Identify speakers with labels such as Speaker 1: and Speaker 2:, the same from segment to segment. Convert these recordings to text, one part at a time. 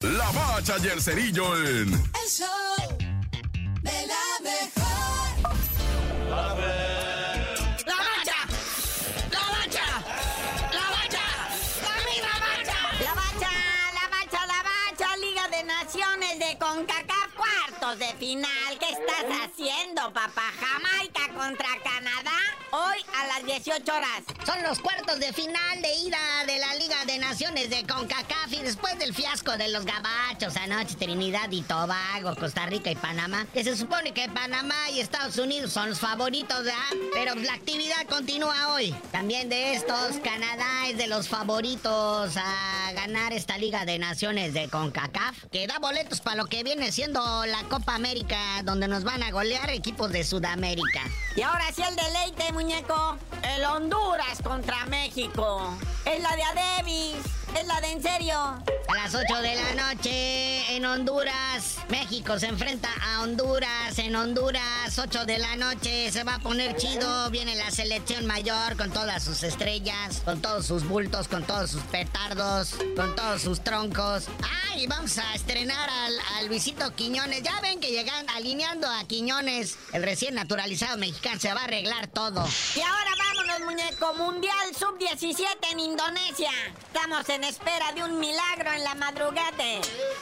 Speaker 1: La Bacha y el Cerillo en...
Speaker 2: El show
Speaker 3: ¿Qué estás haciendo, papá? Jamaica contra Canadá, hoy a las 18 horas.
Speaker 4: Son los cuartos de final de ida de la Liga de Naciones de CONCACAF y después del fiasco de los gabachos anoche, Trinidad y Tobago, Costa Rica y Panamá, que se supone que Panamá y Estados Unidos son los favoritos, ¿verdad? Pero la actividad continúa hoy. También de estos, Canadá es de los favoritos a ganar esta Liga de Naciones de CONCACAF, que da boletos para lo que viene siendo la Copa América, donde nos van a golear equipos de Sudamérica.
Speaker 3: Y ahora sí el deleite, muñeco. El Honduras contra México. Es la de Adebis. Es la de en serio.
Speaker 4: Las 8 de la noche en Honduras, México se enfrenta a Honduras. En Honduras, 8 de la noche, se va a poner chido. Viene la selección mayor con todas sus estrellas, con todos sus bultos, con todos sus petardos, con todos sus troncos. ¡Ay! Vamos a estrenar al, al Luisito Quiñones. Ya ven que llegan alineando a Quiñones, el recién naturalizado mexicano. Se va a arreglar todo.
Speaker 3: Y ahora vámonos, muñeco. Mundial Sub-17 en Indonesia. Estamos en espera de un milagro en la madrugada.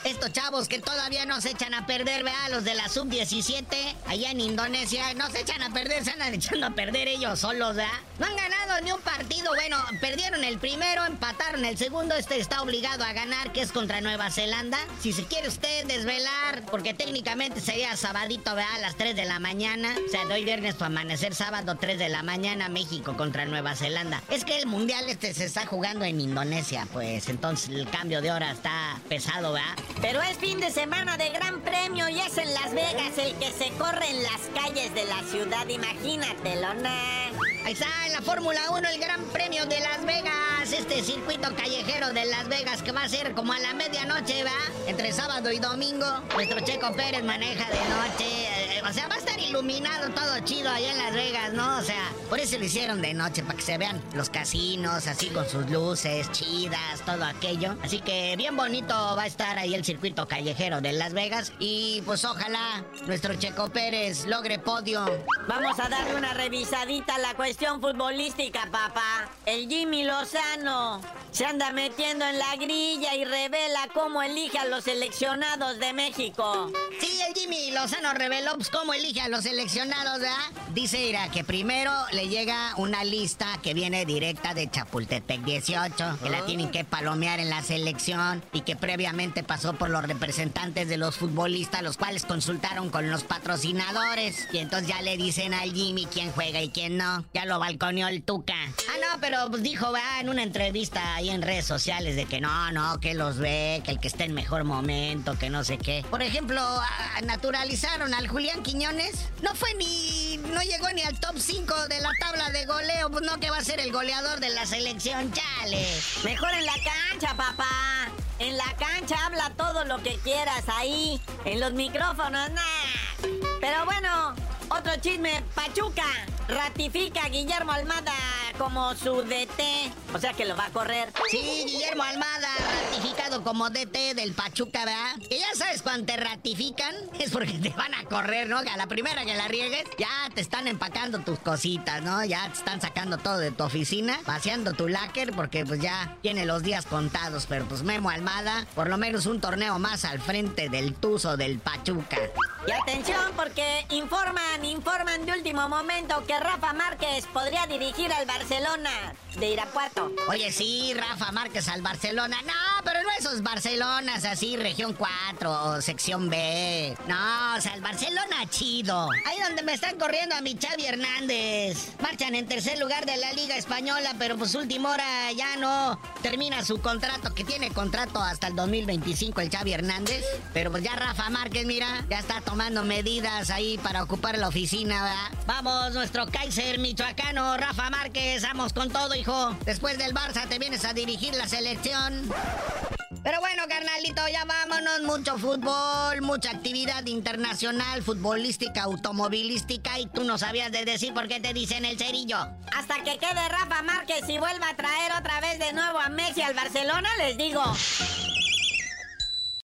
Speaker 4: Estos chavos que todavía no se echan a perder, vea, los de la sub-17, allá en Indonesia, no se echan a perder, se andan echando a perder ellos solos, ¿verdad? No han ganado ni un partido, bueno, perdieron el primero, empataron el segundo, este está obligado a ganar, que es contra Nueva Zelanda. Si se quiere usted desvelar, porque técnicamente sería sabadito, vea, a las 3 de la mañana, o sea, de hoy viernes para amanecer sábado, 3 de la mañana, México contra Nueva Zelanda. Es que el mundial este se está jugando en Indonesia, pues entonces el cambio de hora está pesado, ¿verdad?
Speaker 3: Pero es fin de semana de gran premio y es en Las Vegas el que se corre en las calles de la ciudad. Imagínatelo, ¿no?
Speaker 4: Ahí está en la Fórmula 1 el Gran Premio de Las Vegas, este circuito callejero de Las Vegas que va a ser como a la medianoche, ¿va? Entre sábado y domingo. Nuestro Checo Pérez maneja de noche. eh, o sea, va a estar iluminado todo chido allá en Las Vegas, ¿no? O sea, por eso lo hicieron de noche, para que se vean los casinos así con sus luces chidas, todo aquello. Así que bien bonito va a estar ahí el circuito callejero de Las Vegas. Y pues ojalá nuestro Checo Pérez logre podio.
Speaker 3: Vamos a darle una revisadita a la cuestión futbolística, papá. El Jimmy Lozano se anda metiendo en la grilla y revela cómo elige a los seleccionados de México.
Speaker 4: Sí, el Jimmy Lozano reveló pues, cómo elige a los seleccionados, ¿verdad? Dice, Ira, que primero le llega una lista que viene directa de Chapultepec 18, que la tienen que palomear en la selección y que previamente pasó por los representantes de los futbolistas, los cuales consultaron con los patrocinadores. Y entonces ya le dicen al Jimmy quién juega y quién no. Ya lo balconeó el Tuca. Ah, no, pero pues dijo, va, en una entrevista ahí en redes sociales de que no, no, que los ve, que el que esté en mejor momento, que no sé qué. Por ejemplo, naturalizaron al Julián Quiñones. No fue ni. No llegó ni al top 5 de la tabla de goleo. Pues no, que va a ser el goleador de la selección, chale.
Speaker 3: Mejor en la cancha, papá. En la cancha habla todo lo que quieras ahí. En los micrófonos, nah. Pero bueno, otro chisme. Pachuca ratifica a Guillermo Almada como su DT. O sea que lo va a correr.
Speaker 4: Sí, Guillermo Almada, ratificado como DT del Pachuca, ¿verdad? Y ya sabes, cuando te ratifican, es porque te van a correr, ¿no? Que a la primera que la riegues, ya te están empacando tus cositas, ¿no? Ya te están sacando todo de tu oficina, vaciando tu láquer, porque pues ya tiene los días contados. Pero pues Memo Almada, por lo menos un torneo más al frente del Tuzo del Pachuca.
Speaker 3: Y atención porque informan, último momento que Rafa Márquez podría dirigir al Barcelona de Irapuato.
Speaker 4: Oye, sí, Rafa Márquez al Barcelona. No, pero no esos Barcelonas así, región 4 o sección B. No, o sea, el Barcelona chido. Ahí donde me están corriendo a mi Xavi Hernández. Marchan en tercer lugar de la Liga Española, pero pues última hora ya no termina su contrato, que tiene contrato hasta el 2025 el Xavi Hernández. Pero pues ya Rafa Márquez, mira, ya está tomando medidas ahí para ocupar la oficina, ¿verdad? Vamos, nuestro Kaiser michoacano, Rafa Márquez, vamos con todo, hijo. Después del Barça te vienes a dirigir la selección. Pero bueno, carnalito, ya vámonos. Mucho fútbol, mucha actividad internacional, futbolística, automovilística. Y tú no sabías de decir por qué te dicen el cerillo.
Speaker 3: Hasta que quede Rafa Márquez y vuelva a traer otra vez de nuevo a Messi al Barcelona, les digo.